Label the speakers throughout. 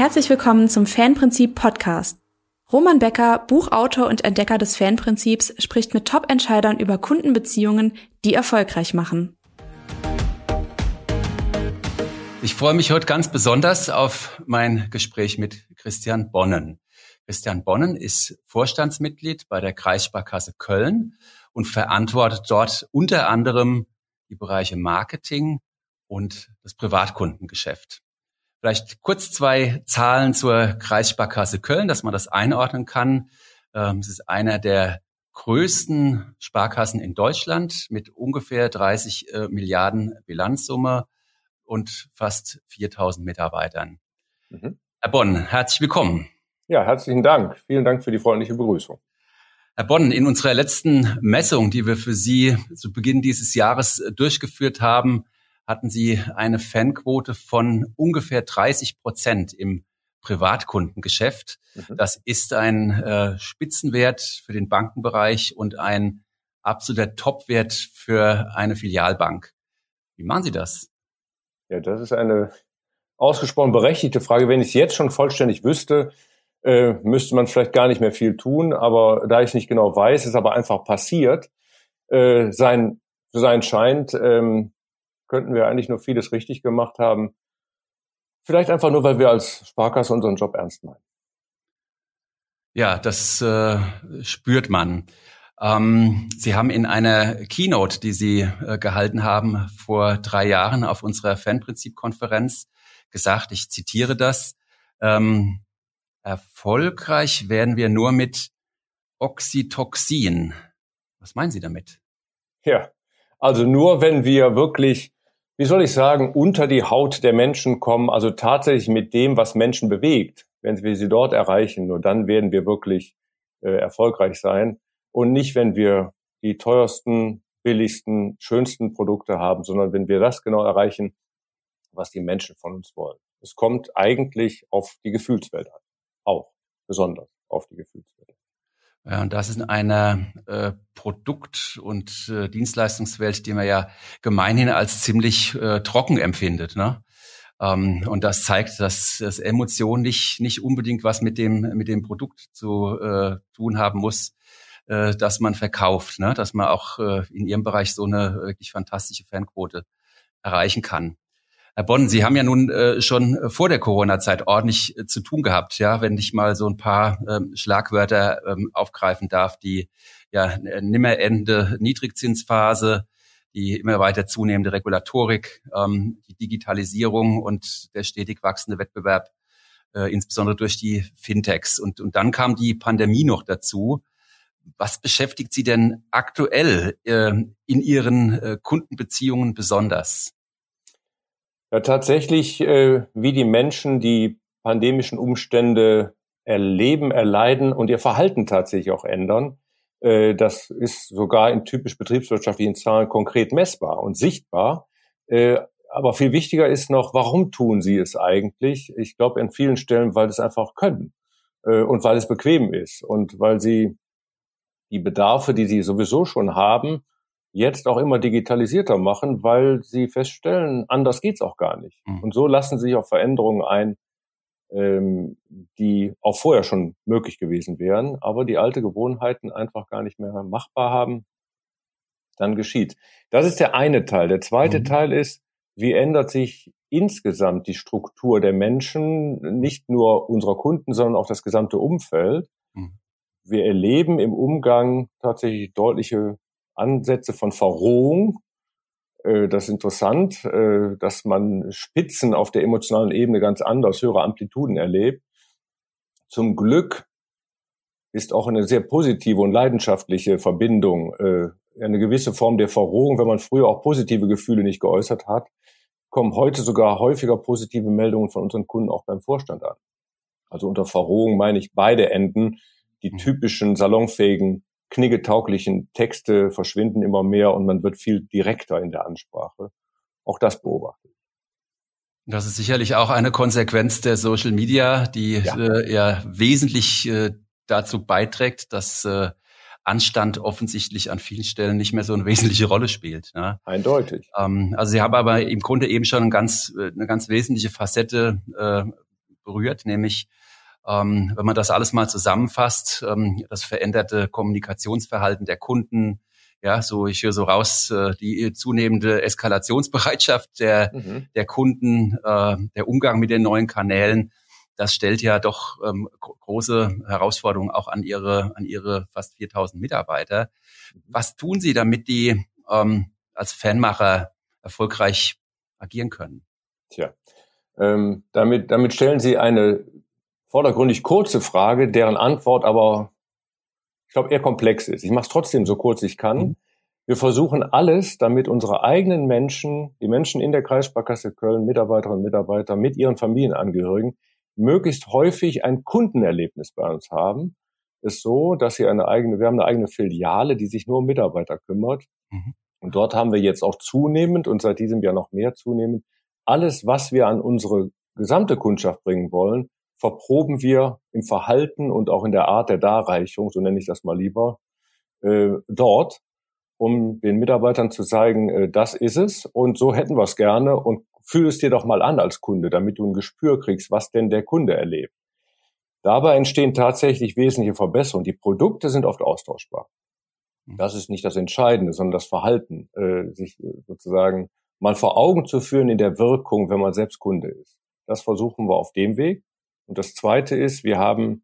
Speaker 1: Herzlich willkommen zum Fanprinzip Podcast. Roman Becker, Buchautor und Entdecker des Fanprinzips, spricht mit Top-Entscheidern über Kundenbeziehungen, die erfolgreich machen.
Speaker 2: Ich freue mich heute ganz besonders auf mein Gespräch mit Christian Bonnen. Christian Bonnen ist Vorstandsmitglied bei der Kreissparkasse Köln und verantwortet dort unter anderem die Bereiche Marketing und das Privatkundengeschäft. Vielleicht kurz zwei Zahlen zur Kreissparkasse Köln, dass man das einordnen kann. Ähm, es ist einer der größten Sparkassen in Deutschland mit ungefähr 30 äh, Milliarden Bilanzsumme und fast 4000 Mitarbeitern. Mhm. Herr Bonn, herzlich willkommen.
Speaker 3: Ja, herzlichen Dank. Vielen Dank für die freundliche Begrüßung.
Speaker 2: Herr Bonn, in unserer letzten Messung, die wir für Sie zu Beginn dieses Jahres äh, durchgeführt haben, hatten Sie eine Fanquote von ungefähr 30 Prozent im Privatkundengeschäft. Mhm. Das ist ein äh, Spitzenwert für den Bankenbereich und ein absoluter Topwert für eine Filialbank. Wie machen Sie das?
Speaker 3: Ja, das ist eine ausgesprochen berechtigte Frage. Wenn ich es jetzt schon vollständig wüsste, äh, müsste man vielleicht gar nicht mehr viel tun. Aber da ich nicht genau weiß, ist aber einfach passiert. Äh, sein, sein scheint, ähm, könnten wir eigentlich nur vieles richtig gemacht haben. Vielleicht einfach nur, weil wir als Sparkasse unseren Job ernst meinen.
Speaker 2: Ja, das äh, spürt man. Ähm, Sie haben in einer Keynote, die Sie äh, gehalten haben vor drei Jahren auf unserer Fanprinzip-Konferenz gesagt, ich zitiere das, ähm, erfolgreich werden wir nur mit Oxytoxin. Was meinen Sie damit?
Speaker 3: Ja, also nur wenn wir wirklich wie soll ich sagen, unter die Haut der Menschen kommen, also tatsächlich mit dem, was Menschen bewegt. Wenn wir sie dort erreichen, nur dann werden wir wirklich äh, erfolgreich sein. Und nicht, wenn wir die teuersten, billigsten, schönsten Produkte haben, sondern wenn wir das genau erreichen, was die Menschen von uns wollen. Es kommt eigentlich auf die Gefühlswelt an. Auch besonders auf die Gefühlswelt.
Speaker 2: Ja, und das ist eine äh, Produkt- und äh, Dienstleistungswelt, die man ja gemeinhin als ziemlich äh, trocken empfindet. Ne? Ähm, und das zeigt, dass, dass Emotion nicht, nicht unbedingt was mit dem, mit dem Produkt zu äh, tun haben muss, äh, dass man verkauft, ne? dass man auch äh, in Ihrem Bereich so eine wirklich fantastische Fanquote erreichen kann. Herr Bonn, Sie haben ja nun äh, schon vor der Corona-Zeit ordentlich äh, zu tun gehabt, ja, wenn ich mal so ein paar ähm, Schlagwörter ähm, aufgreifen darf, die ja nimmer endende Niedrigzinsphase, die immer weiter zunehmende Regulatorik, ähm, die Digitalisierung und der stetig wachsende Wettbewerb, äh, insbesondere durch die Fintechs. Und, und dann kam die Pandemie noch dazu. Was beschäftigt Sie denn aktuell äh, in Ihren äh, Kundenbeziehungen besonders?
Speaker 3: Ja, tatsächlich, äh, wie die Menschen die pandemischen Umstände erleben, erleiden und ihr Verhalten tatsächlich auch ändern. Äh, das ist sogar in typisch betriebswirtschaftlichen Zahlen konkret messbar und sichtbar. Äh, aber viel wichtiger ist noch, warum tun sie es eigentlich? Ich glaube, an vielen Stellen, weil sie es einfach können äh, und weil es bequem ist und weil sie die Bedarfe, die sie sowieso schon haben, jetzt auch immer digitalisierter machen, weil sie feststellen, anders geht's auch gar nicht. Mhm. Und so lassen sich auch Veränderungen ein, ähm, die auch vorher schon möglich gewesen wären, aber die alte Gewohnheiten einfach gar nicht mehr machbar haben, dann geschieht. Das ist der eine Teil. Der zweite mhm. Teil ist, wie ändert sich insgesamt die Struktur der Menschen, nicht nur unserer Kunden, sondern auch das gesamte Umfeld. Mhm. Wir erleben im Umgang tatsächlich deutliche Ansätze von Verrohung. Äh, das ist interessant, äh, dass man Spitzen auf der emotionalen Ebene ganz anders, höhere Amplituden erlebt. Zum Glück ist auch eine sehr positive und leidenschaftliche Verbindung, äh, eine gewisse Form der Verrohung, wenn man früher auch positive Gefühle nicht geäußert hat, kommen heute sogar häufiger positive Meldungen von unseren Kunden auch beim Vorstand an. Also unter Verrohung meine ich beide Enden, die mhm. typischen salonfähigen kniggetauglichen Texte verschwinden immer mehr und man wird viel direkter in der Ansprache. Auch das beobachte ich.
Speaker 2: Das ist sicherlich auch eine Konsequenz der Social Media, die ja, äh, ja wesentlich äh, dazu beiträgt, dass äh, Anstand offensichtlich an vielen Stellen nicht mehr so eine wesentliche Rolle spielt.
Speaker 3: Ne? Eindeutig.
Speaker 2: Ähm, also Sie haben aber im Grunde eben schon eine ganz, äh, eine ganz wesentliche Facette äh, berührt, nämlich ähm, wenn man das alles mal zusammenfasst, ähm, das veränderte Kommunikationsverhalten der Kunden, ja, so ich höre so raus, äh, die zunehmende Eskalationsbereitschaft der, mhm. der Kunden, äh, der Umgang mit den neuen Kanälen, das stellt ja doch ähm, große Herausforderungen auch an ihre, an ihre fast 4000 Mitarbeiter. Mhm. Was tun Sie, damit die ähm, als Fanmacher erfolgreich agieren können?
Speaker 3: Tja, ähm, damit, damit stellen Sie eine vordergründig kurze Frage, deren Antwort aber, ich glaube, eher komplex ist. Ich mache es trotzdem so kurz ich kann. Mhm. Wir versuchen alles, damit unsere eigenen Menschen, die Menschen in der Kreissparkasse Köln, Mitarbeiterinnen und Mitarbeiter mit ihren Familienangehörigen, möglichst häufig ein Kundenerlebnis bei uns haben. Ist so, dass sie eine eigene, wir haben eine eigene Filiale, die sich nur um Mitarbeiter kümmert. Mhm. Und dort haben wir jetzt auch zunehmend und seit diesem Jahr noch mehr zunehmend alles, was wir an unsere gesamte Kundschaft bringen wollen, verproben wir im Verhalten und auch in der Art der Darreichung, so nenne ich das mal lieber, äh, dort, um den Mitarbeitern zu zeigen, äh, das ist es und so hätten wir es gerne und fühl es dir doch mal an als Kunde, damit du ein Gespür kriegst, was denn der Kunde erlebt. Dabei entstehen tatsächlich wesentliche Verbesserungen. Die Produkte sind oft austauschbar. Mhm. Das ist nicht das Entscheidende, sondern das Verhalten, äh, sich äh, sozusagen mal vor Augen zu führen in der Wirkung, wenn man selbst Kunde ist. Das versuchen wir auf dem Weg. Und das Zweite ist, wir haben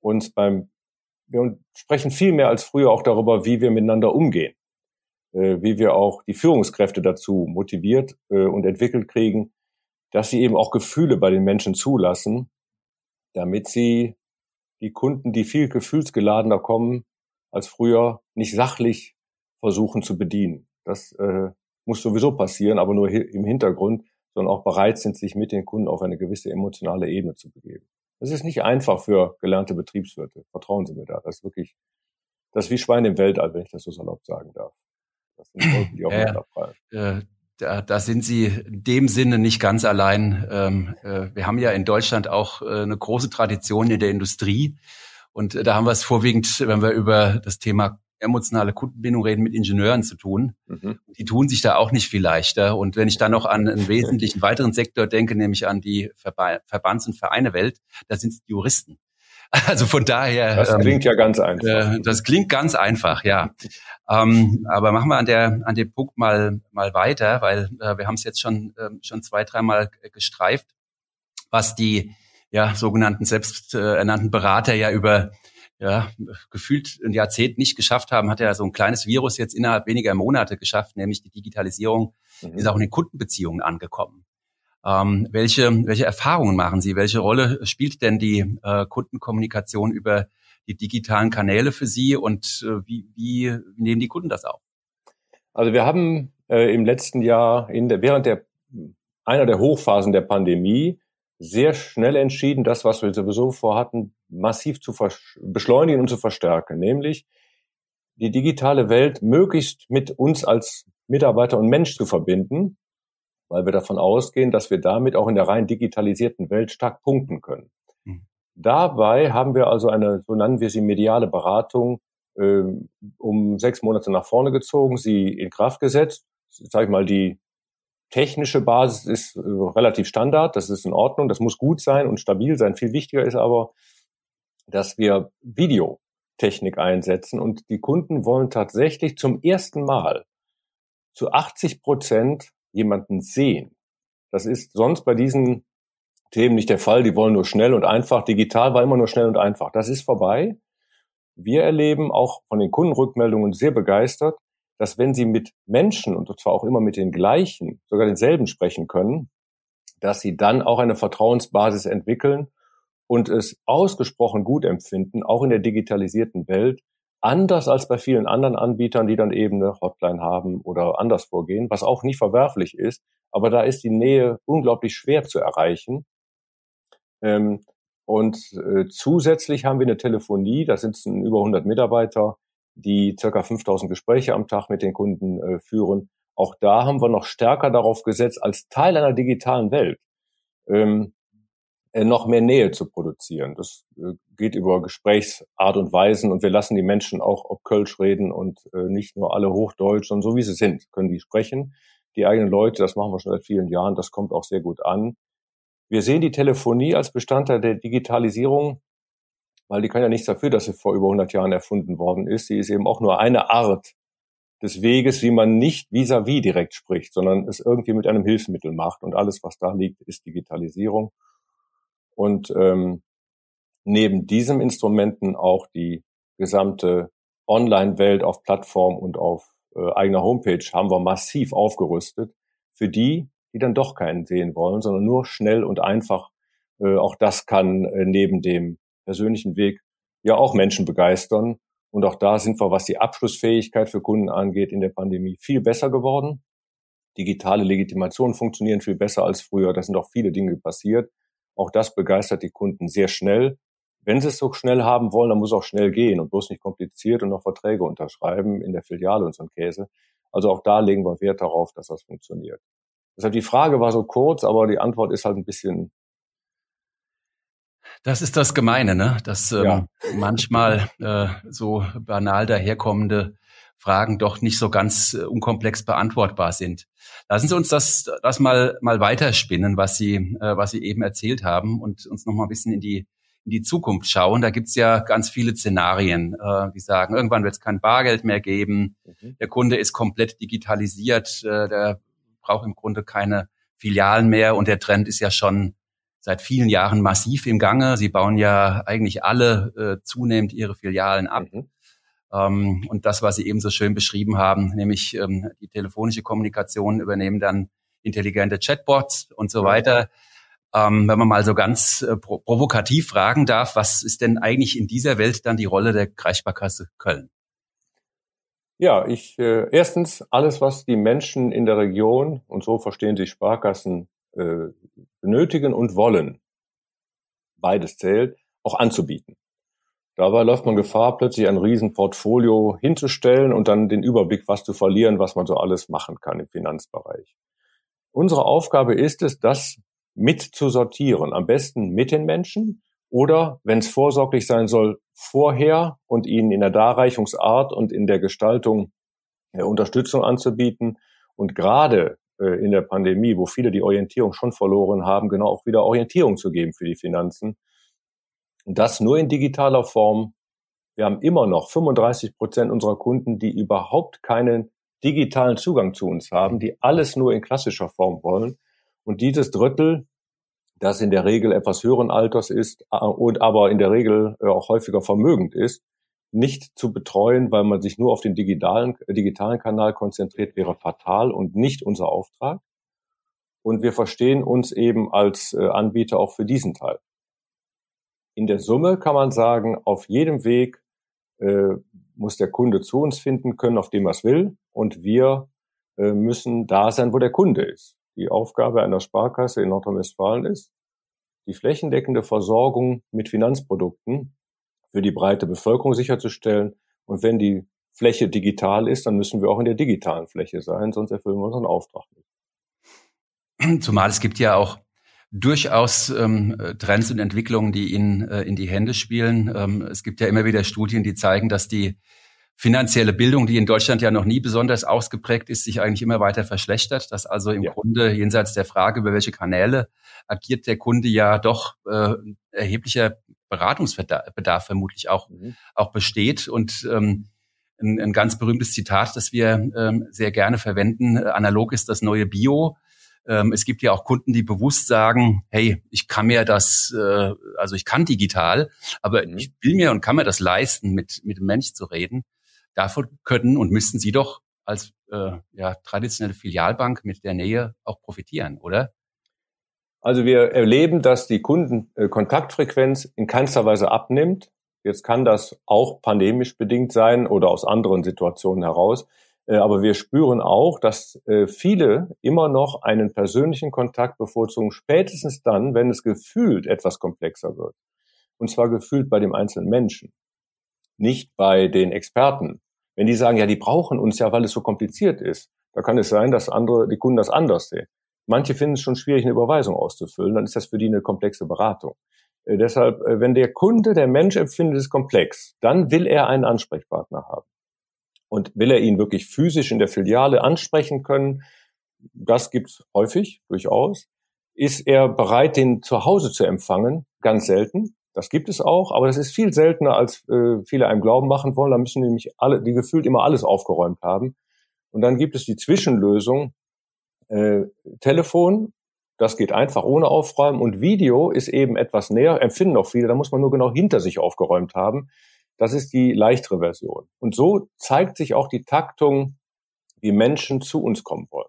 Speaker 3: uns beim, wir sprechen viel mehr als früher auch darüber, wie wir miteinander umgehen, äh, wie wir auch die Führungskräfte dazu motiviert äh, und entwickelt kriegen, dass sie eben auch Gefühle bei den Menschen zulassen, damit sie die Kunden, die viel gefühlsgeladener kommen als früher, nicht sachlich versuchen zu bedienen. Das äh, muss sowieso passieren, aber nur im Hintergrund, sondern auch bereit sind, sich mit den Kunden auf eine gewisse emotionale Ebene zu begeben. Das ist nicht einfach für gelernte Betriebswirte. Vertrauen Sie mir da. Das ist wirklich, das ist wie Schwein im Weltall, wenn ich das so salopp sagen darf. Das sind Leute, die
Speaker 2: auch äh, da, da sind Sie in dem Sinne nicht ganz allein. Ähm, äh, wir haben ja in Deutschland auch äh, eine große Tradition in der Industrie. Und da haben wir es vorwiegend, wenn wir über das Thema emotionale Kundenbindung reden, mit Ingenieuren zu tun. Mhm. Die tun sich da auch nicht viel leichter. Und wenn ich dann noch an einen wesentlichen weiteren Sektor denke, nämlich an die Verba Verbands- und Vereinewelt, da sind es die Juristen. Also von daher.
Speaker 3: Das klingt ähm, ja ganz einfach.
Speaker 2: Äh, das klingt ganz einfach, ja. ähm, aber machen wir an der an dem Punkt mal mal weiter, weil äh, wir haben es jetzt schon äh, schon zwei dreimal gestreift, was die ja sogenannten selbsternannten Berater ja über ja, gefühlt ein Jahrzehnt nicht geschafft haben, hat ja so ein kleines Virus jetzt innerhalb weniger Monate geschafft, nämlich die Digitalisierung mhm. ist auch in den Kundenbeziehungen angekommen. Ähm, welche, welche Erfahrungen machen Sie? Welche Rolle spielt denn die äh, Kundenkommunikation über die digitalen Kanäle für Sie und äh, wie, wie, nehmen die Kunden das auf?
Speaker 3: Also wir haben äh, im letzten Jahr in der, während der einer der Hochphasen der Pandemie sehr schnell entschieden, das, was wir sowieso vorhatten, massiv zu beschleunigen und zu verstärken, nämlich die digitale Welt möglichst mit uns als Mitarbeiter und Mensch zu verbinden, weil wir davon ausgehen, dass wir damit auch in der rein digitalisierten Welt stark punkten können. Mhm. Dabei haben wir also eine, so nennen wir sie mediale Beratung, äh, um sechs Monate nach vorne gezogen, sie in Kraft gesetzt. Sag ich mal, die technische Basis ist äh, relativ Standard, das ist in Ordnung, das muss gut sein und stabil sein. Viel wichtiger ist aber, dass wir Videotechnik einsetzen und die Kunden wollen tatsächlich zum ersten Mal zu 80 Prozent jemanden sehen. Das ist sonst bei diesen Themen nicht der Fall. Die wollen nur schnell und einfach. Digital war immer nur schnell und einfach. Das ist vorbei. Wir erleben auch von den Kundenrückmeldungen sehr begeistert, dass wenn sie mit Menschen, und zwar auch immer mit den gleichen, sogar denselben sprechen können, dass sie dann auch eine Vertrauensbasis entwickeln und es ausgesprochen gut empfinden, auch in der digitalisierten Welt, anders als bei vielen anderen Anbietern, die dann eben eine Hotline haben oder anders vorgehen, was auch nicht verwerflich ist. Aber da ist die Nähe unglaublich schwer zu erreichen. Ähm, und äh, zusätzlich haben wir eine Telefonie, da sitzen über 100 Mitarbeiter, die circa 5000 Gespräche am Tag mit den Kunden äh, führen. Auch da haben wir noch stärker darauf gesetzt, als Teil einer digitalen Welt ähm, äh, noch mehr Nähe zu produzieren. Das äh, geht über Gesprächsart und Weisen und wir lassen die Menschen auch ob Kölsch reden und äh, nicht nur alle Hochdeutsch, sondern so wie sie sind, können die sprechen. Die eigenen Leute, das machen wir schon seit vielen Jahren, das kommt auch sehr gut an. Wir sehen die Telefonie als Bestandteil der Digitalisierung, weil die kann ja nichts dafür, dass sie vor über 100 Jahren erfunden worden ist. Sie ist eben auch nur eine Art des Weges, wie man nicht vis-à-vis -vis direkt spricht, sondern es irgendwie mit einem Hilfsmittel macht. Und alles, was da liegt, ist Digitalisierung. Und ähm, neben diesem Instrumenten auch die gesamte Online-Welt auf Plattform und auf äh, eigener Homepage haben wir massiv aufgerüstet für die, die dann doch keinen sehen wollen, sondern nur schnell und einfach. Äh, auch das kann äh, neben dem persönlichen Weg ja auch Menschen begeistern. Und auch da sind wir, was die Abschlussfähigkeit für Kunden angeht, in der Pandemie viel besser geworden. Digitale Legitimationen funktionieren viel besser als früher. Da sind auch viele Dinge passiert. Auch das begeistert die Kunden sehr schnell. Wenn sie es so schnell haben wollen, dann muss es auch schnell gehen und bloß nicht kompliziert und noch Verträge unterschreiben in der Filiale und so ein Käse. Also auch da legen wir Wert darauf, dass das funktioniert. Deshalb die Frage war so kurz, aber die Antwort ist halt ein bisschen.
Speaker 2: Das ist das Gemeine, ne? Dass ähm, ja. manchmal äh, so banal daherkommende Fragen doch nicht so ganz äh, unkomplex beantwortbar sind. Lassen Sie uns das, das mal, mal weiterspinnen, was Sie, äh, was Sie eben erzählt haben und uns noch mal ein bisschen in die in die Zukunft schauen, da gibt's ja ganz viele Szenarien, äh, die sagen, irgendwann wird es kein Bargeld mehr geben, mhm. der Kunde ist komplett digitalisiert, äh, der braucht im Grunde keine Filialen mehr und der Trend ist ja schon seit vielen Jahren massiv im Gange. Sie bauen ja eigentlich alle äh, zunehmend ihre Filialen ab. Mhm. Ähm, und das, was Sie eben so schön beschrieben haben, nämlich ähm, die telefonische Kommunikation übernehmen dann intelligente Chatbots und so weiter. Ähm, wenn man mal so ganz äh, provokativ fragen darf, was ist denn eigentlich in dieser Welt dann die Rolle der Kreissparkasse Köln?
Speaker 3: Ja, ich äh, erstens alles, was die Menschen in der Region und so verstehen sich Sparkassen äh, benötigen und wollen, beides zählt, auch anzubieten. Dabei läuft man Gefahr, plötzlich ein Riesenportfolio hinzustellen und dann den Überblick, was zu verlieren, was man so alles machen kann im Finanzbereich. Unsere Aufgabe ist es, das mit zu sortieren. Am besten mit den Menschen oder, wenn es vorsorglich sein soll, vorher und ihnen in der Darreichungsart und in der Gestaltung äh, Unterstützung anzubieten. Und gerade äh, in der Pandemie, wo viele die Orientierung schon verloren haben, genau auch wieder Orientierung zu geben für die Finanzen. Und das nur in digitaler Form. Wir haben immer noch 35 Prozent unserer Kunden, die überhaupt keinen digitalen Zugang zu uns haben, die alles nur in klassischer Form wollen. Und dieses Drittel, das in der Regel etwas höheren Alters ist äh, und aber in der Regel äh, auch häufiger vermögend ist, nicht zu betreuen, weil man sich nur auf den digitalen, äh, digitalen Kanal konzentriert, wäre fatal und nicht unser Auftrag. Und wir verstehen uns eben als Anbieter auch für diesen Teil. In der Summe kann man sagen, auf jedem Weg äh, muss der Kunde zu uns finden können, auf dem er es will. Und wir äh, müssen da sein, wo der Kunde ist die Aufgabe einer Sparkasse in Nordrhein-Westfalen ist, die flächendeckende Versorgung mit Finanzprodukten für die breite Bevölkerung sicherzustellen. Und wenn die Fläche digital ist, dann müssen wir auch in der digitalen Fläche sein, sonst erfüllen wir unseren Auftrag
Speaker 2: nicht. Zumal es gibt ja auch durchaus ähm, Trends und Entwicklungen, die Ihnen äh, in die Hände spielen. Ähm, es gibt ja immer wieder Studien, die zeigen, dass die finanzielle Bildung, die in Deutschland ja noch nie besonders ausgeprägt ist, sich eigentlich immer weiter verschlechtert. Dass also im ja. Grunde jenseits der Frage, über welche Kanäle agiert der Kunde ja doch äh, erheblicher Beratungsbedarf vermutlich auch, mhm. auch besteht. Und ähm, ein, ein ganz berühmtes Zitat, das wir ähm, sehr gerne verwenden, analog ist das neue Bio. Ähm, es gibt ja auch Kunden, die bewusst sagen, hey, ich kann mir das, äh, also ich kann digital, aber mhm. ich will mir und kann mir das leisten, mit, mit dem Mensch zu reden. Davon können und müssten Sie doch als äh, ja, traditionelle Filialbank mit der Nähe auch profitieren, oder?
Speaker 3: Also wir erleben, dass die Kundenkontaktfrequenz in keinster Weise abnimmt. Jetzt kann das auch pandemisch bedingt sein oder aus anderen Situationen heraus. Äh, aber wir spüren auch, dass äh, viele immer noch einen persönlichen Kontakt bevorzugen, spätestens dann, wenn es gefühlt etwas komplexer wird. Und zwar gefühlt bei dem einzelnen Menschen, nicht bei den Experten. Wenn die sagen, ja, die brauchen uns ja, weil es so kompliziert ist, da kann es sein, dass andere, die Kunden das anders sehen. Manche finden es schon schwierig, eine Überweisung auszufüllen, dann ist das für die eine komplexe Beratung. Äh, deshalb, äh, wenn der Kunde, der Mensch empfindet es komplex, dann will er einen Ansprechpartner haben. Und will er ihn wirklich physisch in der Filiale ansprechen können, das gibt's häufig, durchaus. ist er bereit, den zu Hause zu empfangen. Ganz selten. Das gibt es auch, aber das ist viel seltener, als äh, viele einem glauben machen wollen. Da müssen nämlich alle, die gefühlt immer alles aufgeräumt haben. Und dann gibt es die Zwischenlösung, äh, Telefon, das geht einfach ohne Aufräumen. Und Video ist eben etwas näher, empfinden auch viele, da muss man nur genau hinter sich aufgeräumt haben. Das ist die leichtere Version. Und so zeigt sich auch die Taktung, wie Menschen zu uns kommen wollen.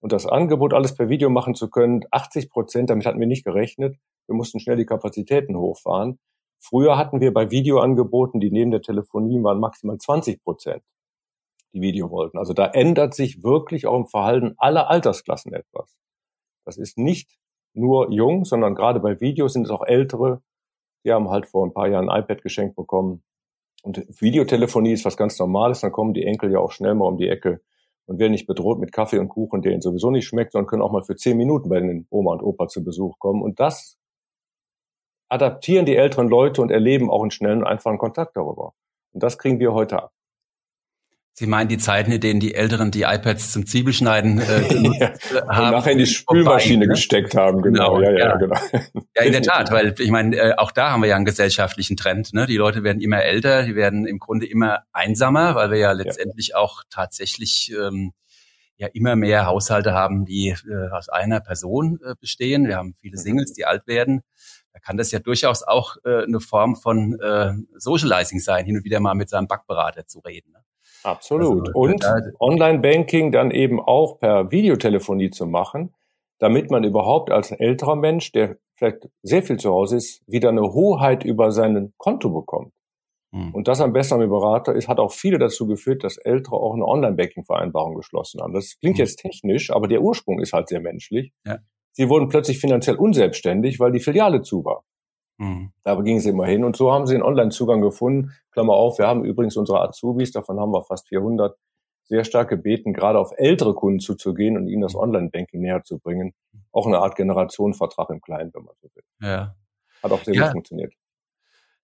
Speaker 3: Und das Angebot, alles per Video machen zu können, 80 Prozent, damit hatten wir nicht gerechnet. Wir mussten schnell die Kapazitäten hochfahren. Früher hatten wir bei Videoangeboten, die neben der Telefonie waren, maximal 20 Prozent, die Video wollten. Also da ändert sich wirklich auch im Verhalten aller Altersklassen etwas. Das ist nicht nur jung, sondern gerade bei Videos sind es auch ältere. Die haben halt vor ein paar Jahren ein iPad geschenkt bekommen. Und Videotelefonie ist was ganz Normales. Dann kommen die Enkel ja auch schnell mal um die Ecke und werden nicht bedroht mit Kaffee und Kuchen, der ihnen sowieso nicht schmeckt, sondern können auch mal für zehn Minuten bei den Oma und Opa zu Besuch kommen. Und das adaptieren die älteren Leute und erleben auch einen schnellen einfachen Kontakt darüber. Und das kriegen wir heute ab.
Speaker 2: Sie meinen die Zeiten, in denen die Älteren die iPads zum Zwiebelschneiden äh,
Speaker 3: genutzt ja, haben. Und nachher in die Spülmaschine vorbei, ne? gesteckt haben, genau.
Speaker 2: genau ja, ja, ja, genau. Ja, in der Tat, weil ich meine, äh, auch da haben wir ja einen gesellschaftlichen Trend. Ne? Die Leute werden immer älter, die werden im Grunde immer einsamer, weil wir ja letztendlich ja. auch tatsächlich ähm, ja immer mehr Haushalte haben, die äh, aus einer Person äh, bestehen. Wir haben viele mhm. Singles, die alt werden. Da kann das ja durchaus auch äh, eine Form von äh, Socializing sein, hin und wieder mal mit seinem Backberater zu reden.
Speaker 3: Absolut. Also, und Online-Banking dann eben auch per Videotelefonie zu machen, damit man überhaupt als älterer Mensch, der vielleicht sehr viel zu Hause ist, wieder eine Hoheit über sein Konto bekommt. Hm. Und das am besten am Berater ist, hat auch viele dazu geführt, dass Ältere auch eine Online-Banking-Vereinbarung geschlossen haben. Das klingt hm. jetzt technisch, aber der Ursprung ist halt sehr menschlich. Ja. Sie wurden plötzlich finanziell unselbstständig, weil die Filiale zu war. Mhm. Da gingen sie immer hin und so haben sie einen Online-Zugang gefunden. Klammer auf, wir haben übrigens unsere Azubis, davon haben wir fast 400, sehr stark gebeten, gerade auf ältere Kunden zuzugehen und ihnen das mhm. Online-Banking näher zu bringen. Auch eine Art Generationenvertrag im Kleinen, wenn man so will.
Speaker 2: Ja.
Speaker 3: Hat auch sehr ja. gut funktioniert.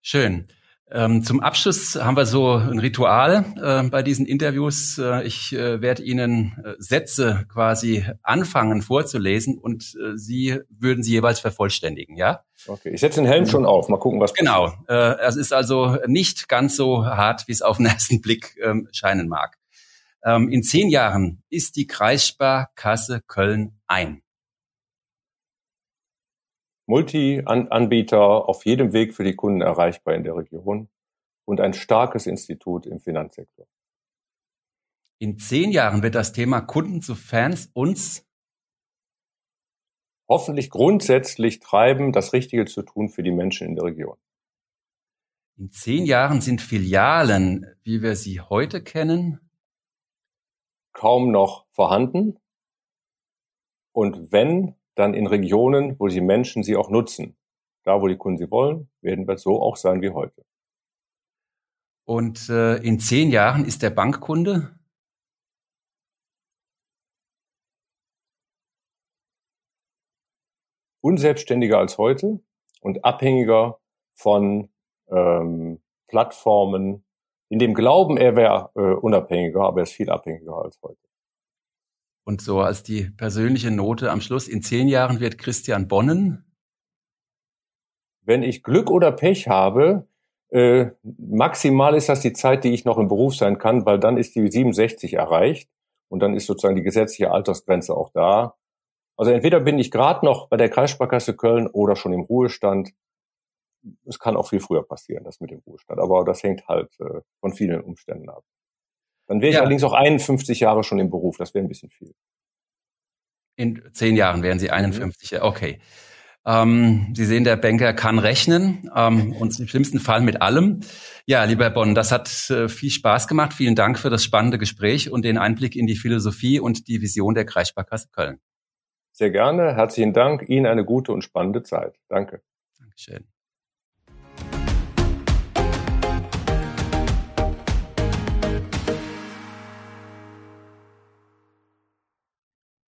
Speaker 2: Schön. Ähm, zum Abschluss haben wir so ein Ritual äh, bei diesen Interviews. Äh, ich äh, werde Ihnen äh, Sätze quasi anfangen vorzulesen und äh, Sie würden sie jeweils vervollständigen, ja?
Speaker 3: Okay, ich setze den Helm schon auf. Mal gucken, was
Speaker 2: Genau. Äh, es ist also nicht ganz so hart, wie es auf den ersten Blick ähm, scheinen mag. Ähm, in zehn Jahren ist die Kreissparkasse Köln ein.
Speaker 3: Multi-Anbieter auf jedem Weg für die Kunden erreichbar in der Region und ein starkes Institut im Finanzsektor.
Speaker 2: In zehn Jahren wird das Thema Kunden zu Fans uns
Speaker 3: hoffentlich grundsätzlich treiben, das Richtige zu tun für die Menschen in der Region.
Speaker 2: In zehn Jahren sind Filialen, wie wir sie heute kennen,
Speaker 3: kaum noch vorhanden. Und wenn, dann in Regionen, wo die Menschen sie auch nutzen. Da, wo die Kunden sie wollen, werden wir so auch sein wie heute.
Speaker 2: Und äh, in zehn Jahren ist der Bankkunde?
Speaker 3: Unselbstständiger als heute und abhängiger von ähm, Plattformen, in dem Glauben, er wäre äh, unabhängiger, aber er ist viel abhängiger als heute.
Speaker 2: Und so als die persönliche Note am Schluss, in zehn Jahren wird Christian Bonnen.
Speaker 3: Wenn ich Glück oder Pech habe, äh, maximal ist das die Zeit, die ich noch im Beruf sein kann, weil dann ist die 67 erreicht und dann ist sozusagen die gesetzliche Altersgrenze auch da. Also entweder bin ich gerade noch bei der Kreissparkasse Köln oder schon im Ruhestand. Es kann auch viel früher passieren, das mit dem Ruhestand, aber das hängt halt äh, von vielen Umständen ab. Dann wäre ich ja. allerdings auch 51 Jahre schon im Beruf. Das wäre ein bisschen viel.
Speaker 2: In zehn Jahren wären Sie 51. Mhm. Okay. Ähm, Sie sehen, der Banker kann rechnen ähm, und im schlimmsten Fall mit allem. Ja, lieber Herr Bonn, das hat äh, viel Spaß gemacht. Vielen Dank für das spannende Gespräch und den Einblick in die Philosophie und die Vision der Kreissparkasse Köln.
Speaker 3: Sehr gerne. Herzlichen Dank. Ihnen eine gute und spannende Zeit. Danke.
Speaker 2: Dankeschön.